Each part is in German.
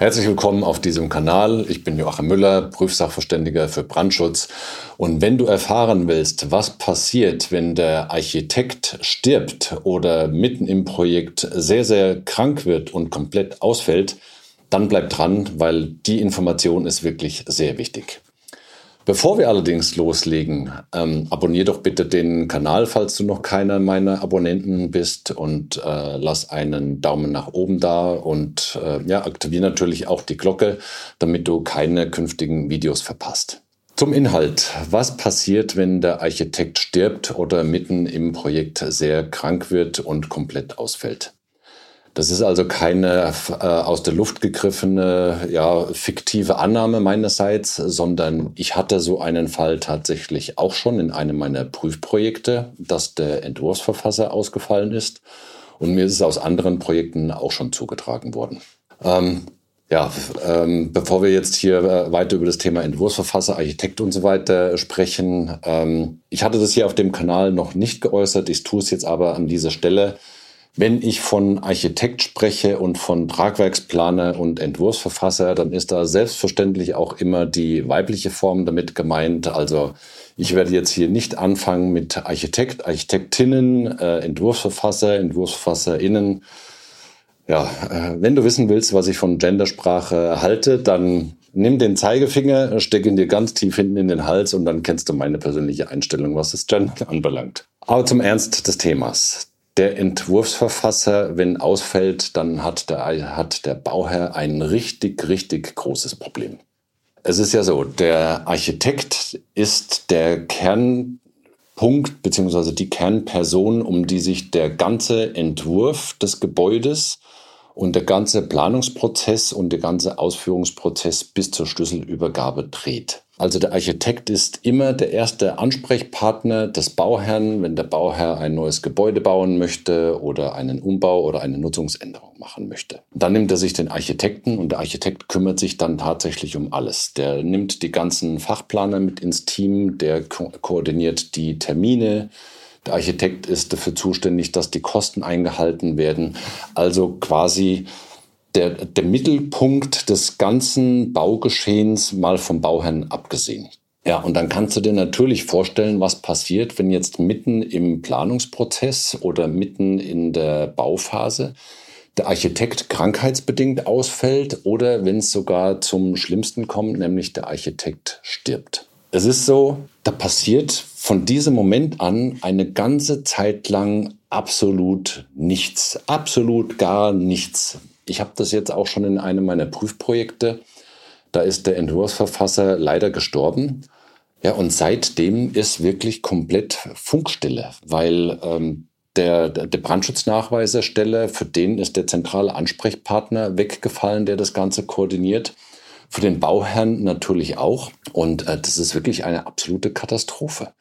Herzlich willkommen auf diesem Kanal. Ich bin Joachim Müller, Prüfsachverständiger für Brandschutz. Und wenn du erfahren willst, was passiert, wenn der Architekt stirbt oder mitten im Projekt sehr, sehr krank wird und komplett ausfällt, dann bleib dran, weil die Information ist wirklich sehr wichtig. Bevor wir allerdings loslegen, ähm, abonnier doch bitte den Kanal, falls du noch keiner meiner Abonnenten bist und äh, lass einen Daumen nach oben da und äh, ja, aktiviere natürlich auch die Glocke, damit du keine künftigen Videos verpasst. Zum Inhalt. Was passiert, wenn der Architekt stirbt oder mitten im Projekt sehr krank wird und komplett ausfällt? Das ist also keine äh, aus der Luft gegriffene, ja, fiktive Annahme meinerseits, sondern ich hatte so einen Fall tatsächlich auch schon in einem meiner Prüfprojekte, dass der Entwurfsverfasser ausgefallen ist. Und mir ist es aus anderen Projekten auch schon zugetragen worden. Ähm, ja, ähm, bevor wir jetzt hier äh, weiter über das Thema Entwurfsverfasser, Architekt und so weiter sprechen, ähm, ich hatte das hier auf dem Kanal noch nicht geäußert, ich tue es jetzt aber an dieser Stelle. Wenn ich von Architekt spreche und von Tragwerksplaner und Entwurfsverfasser, dann ist da selbstverständlich auch immer die weibliche Form damit gemeint. Also ich werde jetzt hier nicht anfangen mit Architekt, Architektinnen, äh, Entwurfsverfasser, Entwurfsverfasserinnen. Ja, äh, wenn du wissen willst, was ich von Gendersprache halte, dann nimm den Zeigefinger, steck ihn dir ganz tief hinten in den Hals und dann kennst du meine persönliche Einstellung, was das Gender anbelangt. Aber zum Ernst des Themas der Entwurfsverfasser, wenn ausfällt, dann hat der, hat der Bauherr ein richtig, richtig großes Problem. Es ist ja so, der Architekt ist der Kernpunkt beziehungsweise die Kernperson, um die sich der ganze Entwurf des Gebäudes und der ganze Planungsprozess und der ganze Ausführungsprozess bis zur Schlüsselübergabe dreht. Also der Architekt ist immer der erste Ansprechpartner des Bauherrn, wenn der Bauherr ein neues Gebäude bauen möchte oder einen Umbau oder eine Nutzungsänderung machen möchte. Dann nimmt er sich den Architekten und der Architekt kümmert sich dann tatsächlich um alles. Der nimmt die ganzen Fachplaner mit ins Team, der ko koordiniert die Termine, der Architekt ist dafür zuständig, dass die Kosten eingehalten werden. Also quasi der, der Mittelpunkt des ganzen Baugeschehens mal vom Bauherrn abgesehen. Ja, und dann kannst du dir natürlich vorstellen, was passiert, wenn jetzt mitten im Planungsprozess oder mitten in der Bauphase der Architekt krankheitsbedingt ausfällt oder wenn es sogar zum Schlimmsten kommt, nämlich der Architekt stirbt. Es ist so, da passiert von diesem Moment an eine ganze Zeit lang absolut nichts, absolut gar nichts. Ich habe das jetzt auch schon in einem meiner Prüfprojekte. Da ist der Entwurfsverfasser leider gestorben. Ja, und seitdem ist wirklich komplett Funkstille, weil ähm, der, der Brandschutznachweiserstelle, für den ist der zentrale Ansprechpartner weggefallen, der das Ganze koordiniert. Für den Bauherrn natürlich auch. Und äh, das ist wirklich eine absolute Katastrophe.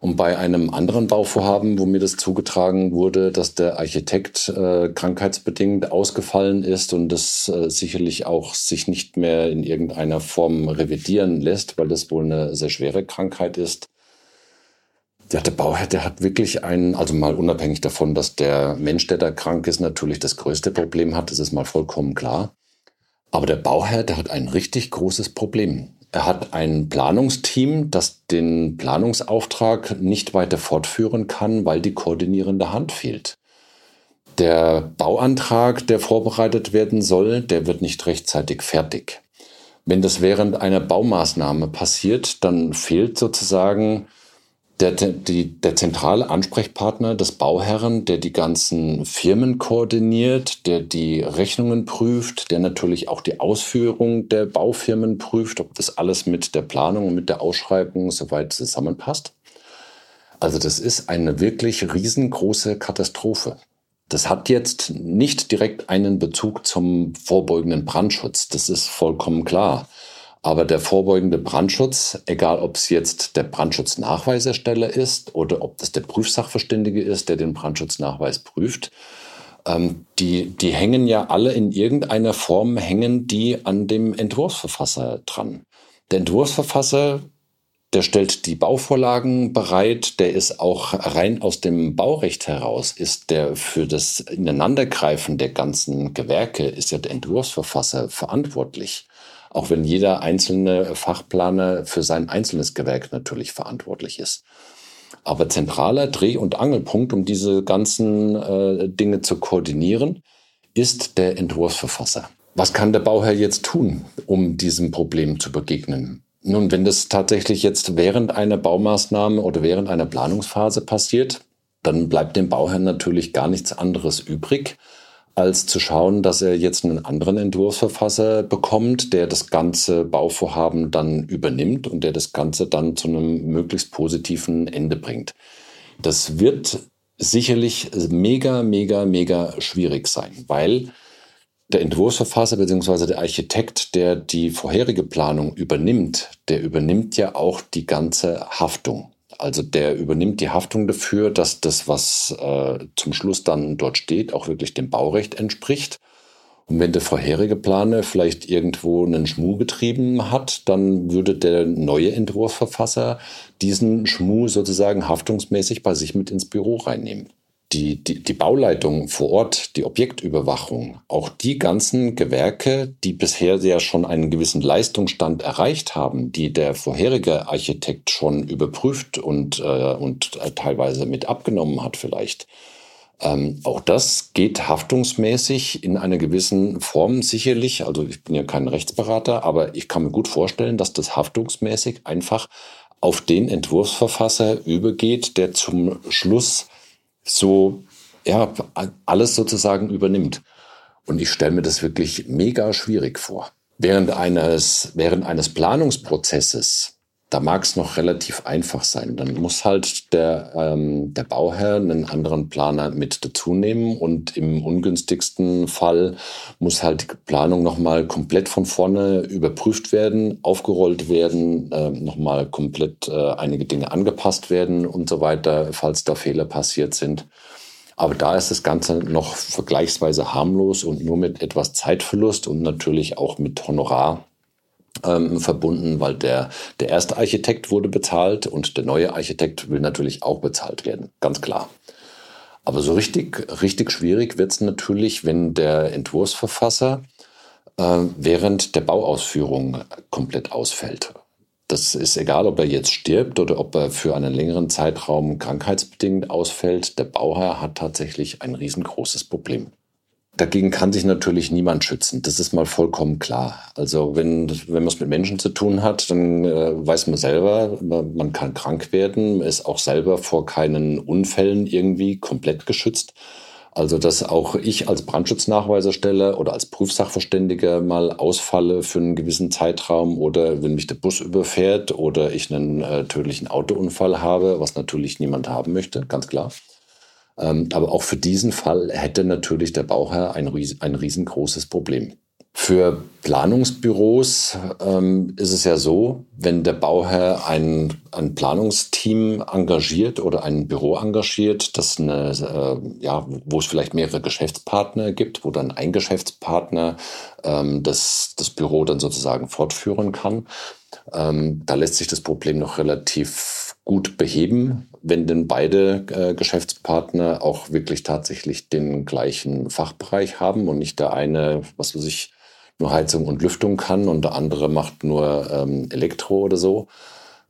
Und bei einem anderen Bauvorhaben, wo mir das zugetragen wurde, dass der Architekt äh, krankheitsbedingt ausgefallen ist und das äh, sicherlich auch sich nicht mehr in irgendeiner Form revidieren lässt, weil das wohl eine sehr schwere Krankheit ist. Ja, der Bauherr, der hat wirklich einen, also mal unabhängig davon, dass der Mensch, der da krank ist, natürlich das größte Problem hat, das ist mal vollkommen klar. Aber der Bauherr, der hat ein richtig großes Problem. Er hat ein Planungsteam, das den Planungsauftrag nicht weiter fortführen kann, weil die koordinierende Hand fehlt. Der Bauantrag, der vorbereitet werden soll, der wird nicht rechtzeitig fertig. Wenn das während einer Baumaßnahme passiert, dann fehlt sozusagen der, die, der zentrale Ansprechpartner des Bauherren, der die ganzen Firmen koordiniert, der die Rechnungen prüft, der natürlich auch die Ausführung der Baufirmen prüft, ob das alles mit der Planung und mit der Ausschreibung soweit zusammenpasst. Also das ist eine wirklich riesengroße Katastrophe. Das hat jetzt nicht direkt einen Bezug zum vorbeugenden Brandschutz, das ist vollkommen klar. Aber der vorbeugende Brandschutz, egal ob es jetzt der Brandschutznachweisersteller ist oder ob das der Prüfsachverständige ist, der den Brandschutznachweis prüft, ähm, die, die hängen ja alle in irgendeiner Form, hängen die an dem Entwurfsverfasser dran. Der Entwurfsverfasser, der stellt die Bauvorlagen bereit, der ist auch rein aus dem Baurecht heraus, ist der für das Ineinandergreifen der ganzen Gewerke, ist ja der Entwurfsverfasser verantwortlich. Auch wenn jeder einzelne Fachplaner für sein einzelnes Gewerk natürlich verantwortlich ist. Aber zentraler Dreh- und Angelpunkt, um diese ganzen äh, Dinge zu koordinieren, ist der Entwurfsverfasser. Was kann der Bauherr jetzt tun, um diesem Problem zu begegnen? Nun, wenn das tatsächlich jetzt während einer Baumaßnahme oder während einer Planungsphase passiert, dann bleibt dem Bauherrn natürlich gar nichts anderes übrig, als zu schauen, dass er jetzt einen anderen Entwurfsverfasser bekommt, der das ganze Bauvorhaben dann übernimmt und der das Ganze dann zu einem möglichst positiven Ende bringt. Das wird sicherlich mega, mega, mega schwierig sein, weil der Entwurfsverfasser bzw. der Architekt, der die vorherige Planung übernimmt, der übernimmt ja auch die ganze Haftung. Also der übernimmt die Haftung dafür, dass das, was äh, zum Schluss dann dort steht, auch wirklich dem Baurecht entspricht. Und wenn der vorherige Planer vielleicht irgendwo einen Schmuh getrieben hat, dann würde der neue Entwurfsverfasser diesen Schmuh sozusagen haftungsmäßig bei sich mit ins Büro reinnehmen die, die, die Bauleitung vor Ort, die Objektüberwachung, auch die ganzen Gewerke, die bisher ja schon einen gewissen Leistungsstand erreicht haben, die der vorherige Architekt schon überprüft und, äh, und teilweise mit abgenommen hat vielleicht. Ähm, auch das geht haftungsmäßig in einer gewissen Form sicherlich. Also ich bin ja kein Rechtsberater, aber ich kann mir gut vorstellen, dass das haftungsmäßig einfach auf den Entwurfsverfasser übergeht, der zum Schluss so ja, alles sozusagen übernimmt. Und ich stelle mir das wirklich mega schwierig vor. Während eines, während eines Planungsprozesses, da mag es noch relativ einfach sein. Dann muss halt der, ähm, der Bauherr einen anderen Planer mit dazu nehmen und im ungünstigsten Fall muss halt die Planung nochmal komplett von vorne überprüft werden, aufgerollt werden, äh, nochmal komplett äh, einige Dinge angepasst werden und so weiter, falls da Fehler passiert sind. Aber da ist das Ganze noch vergleichsweise harmlos und nur mit etwas Zeitverlust und natürlich auch mit Honorar ähm, verbunden, weil der, der erste Architekt wurde bezahlt und der neue Architekt will natürlich auch bezahlt werden, ganz klar. Aber so richtig, richtig schwierig wird es natürlich, wenn der Entwurfsverfasser äh, während der Bauausführung komplett ausfällt. Das ist egal, ob er jetzt stirbt oder ob er für einen längeren Zeitraum krankheitsbedingt ausfällt. Der Bauherr hat tatsächlich ein riesengroßes Problem. Dagegen kann sich natürlich niemand schützen. Das ist mal vollkommen klar. Also wenn, wenn man es mit Menschen zu tun hat, dann äh, weiß man selber, man kann krank werden, ist auch selber vor keinen Unfällen irgendwie komplett geschützt. Also dass auch ich als Brandschutznachweisersteller oder als Prüfsachverständiger mal ausfalle für einen gewissen Zeitraum oder wenn mich der Bus überfährt oder ich einen äh, tödlichen Autounfall habe, was natürlich niemand haben möchte, ganz klar. Ähm, aber auch für diesen Fall hätte natürlich der Bauherr ein, ein riesengroßes Problem. Für Planungsbüros ähm, ist es ja so, wenn der Bauherr ein, ein Planungsteam engagiert oder ein Büro engagiert, das eine, äh, ja, wo es vielleicht mehrere Geschäftspartner gibt, wo dann ein Geschäftspartner ähm, das, das Büro dann sozusagen fortführen kann, ähm, da lässt sich das Problem noch relativ gut beheben, wenn denn beide äh, Geschäftspartner auch wirklich tatsächlich den gleichen Fachbereich haben und nicht der eine, was weiß ich, nur Heizung und Lüftung kann und der andere macht nur ähm, Elektro oder so.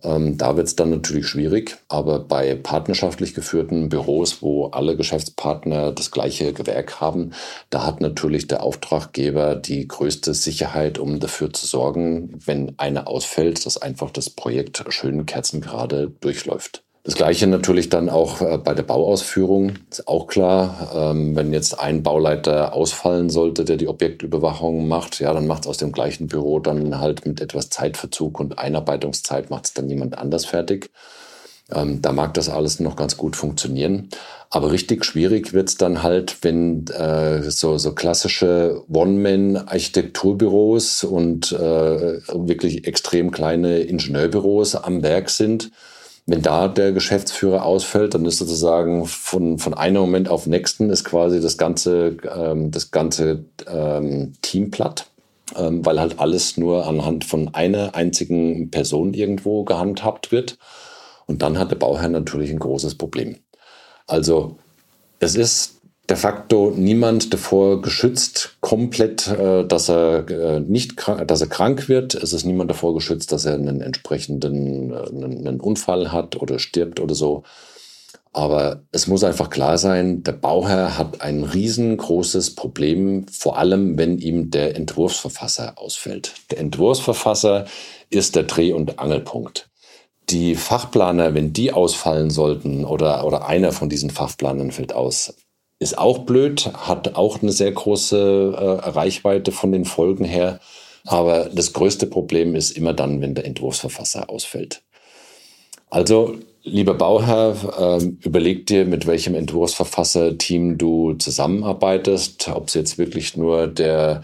Ähm, da wird es dann natürlich schwierig, aber bei partnerschaftlich geführten Büros, wo alle Geschäftspartner das gleiche Gewerk haben, da hat natürlich der Auftraggeber die größte Sicherheit, um dafür zu sorgen, wenn eine ausfällt, dass einfach das Projekt schön kerzengerade durchläuft. Das gleiche natürlich dann auch äh, bei der Bauausführung. Ist auch klar, ähm, wenn jetzt ein Bauleiter ausfallen sollte, der die Objektüberwachung macht, ja, dann macht es aus dem gleichen Büro dann halt mit etwas Zeitverzug und Einarbeitungszeit macht es dann jemand anders fertig. Ähm, da mag das alles noch ganz gut funktionieren. Aber richtig schwierig wird es dann halt, wenn äh, so, so klassische One-Man-Architekturbüros und äh, wirklich extrem kleine Ingenieurbüros am Werk sind Wenn da der Geschäftsführer ausfällt, dann ist sozusagen von, von einem Moment auf den nächsten ist quasi das ganze, ähm, das ganze ähm, Team platt, ähm, weil halt alles nur anhand von einer einzigen Person irgendwo gehandhabt wird. Und dann hat der Bauherr natürlich ein großes Problem. Also es ist de facto niemand davor geschützt, komplett, äh, dass er äh, nicht krank, dass er krank wird. Es ist niemand davor geschützt, dass er einen entsprechenden äh, einen Unfall hat oder stirbt oder so. Aber es muss einfach klar sein, der Bauherr hat ein riesengroßes Problem, vor allem wenn ihm der Entwurfsverfasser ausfällt. Der Entwurfsverfasser ist der Dreh- und Angelpunkt. Die Fachplaner, wenn die ausfallen sollten oder, oder einer von diesen Fachplanern fällt aus, ist auch blöd, hat auch eine sehr große äh, Reichweite von den Folgen her. Aber das größte Problem ist immer dann, wenn der Entwurfsverfasser ausfällt. Also, lieber Bauherr, äh, überleg dir, mit welchem Entwurfsverfasser-Team du zusammenarbeitest, ob es jetzt wirklich nur der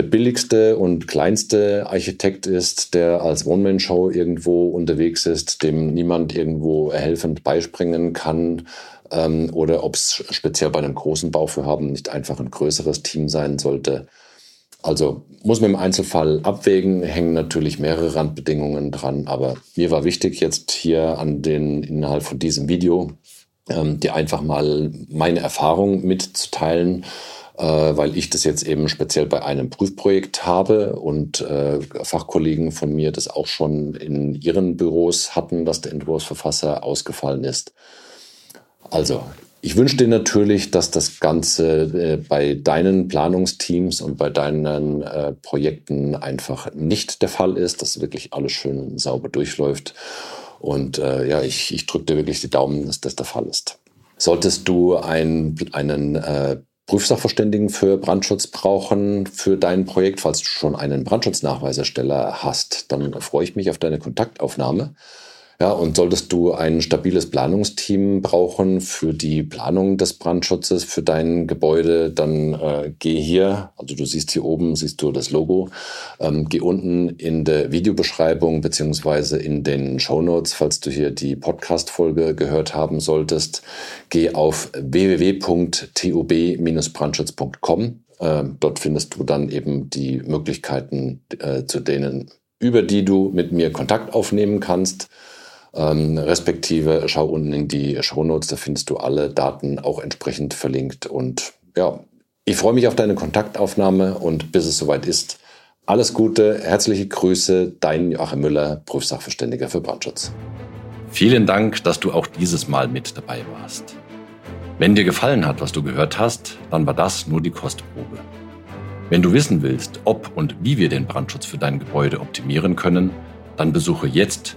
der billigste und kleinste Architekt ist, der als One-Man-Show irgendwo unterwegs ist, dem niemand irgendwo helfend beispringen kann, ähm, oder ob es speziell bei einem großen Bauvorhaben nicht einfach ein größeres Team sein sollte. Also muss man im Einzelfall abwägen, hängen natürlich mehrere Randbedingungen dran, aber mir war wichtig jetzt hier an den Inhalt von diesem Video, ähm, dir einfach mal meine Erfahrung mitzuteilen, äh, weil ich das jetzt eben speziell bei einem Prüfprojekt habe und äh, Fachkollegen von mir das auch schon in ihren Büros hatten, dass der Entwurfsverfasser ausgefallen ist. Also, ich wünsche dir natürlich, dass das Ganze äh, bei deinen Planungsteams und bei deinen äh, Projekten einfach nicht der Fall ist, dass wirklich alles schön sauber durchläuft. Und äh, ja, ich, ich drücke dir wirklich die Daumen, dass das der Fall ist. Solltest du ein, einen äh, Prüfsachverständigen für Brandschutz brauchen für dein Projekt, falls du schon einen Brandschutznachweisersteller hast, dann freue ich mich auf deine Kontaktaufnahme. Ja, und solltest du ein stabiles Planungsteam brauchen für die Planung des Brandschutzes für dein Gebäude, dann äh, geh hier, also du siehst hier oben, siehst du das Logo, ähm, geh unten in der Videobeschreibung beziehungsweise in den Show Notes, falls du hier die Podcast-Folge gehört haben solltest, geh auf www.tub-brandschutz.com. Äh, dort findest du dann eben die Möglichkeiten, äh, zu denen über die du mit mir Kontakt aufnehmen kannst. Ähm, respektive schau unten in die Shownotes, da findest du alle Daten auch entsprechend verlinkt. Und ja, ich freue mich auf deine Kontaktaufnahme und bis es soweit ist, alles Gute, herzliche Grüße, dein Joachim Müller, Prüfsachverständiger für Brandschutz. Vielen Dank, dass du auch dieses Mal mit dabei warst. Wenn dir gefallen hat, was du gehört hast, dann war das nur die Kostprobe. Wenn du wissen willst, ob und wie wir den Brandschutz für dein Gebäude optimieren können, dann besuche jetzt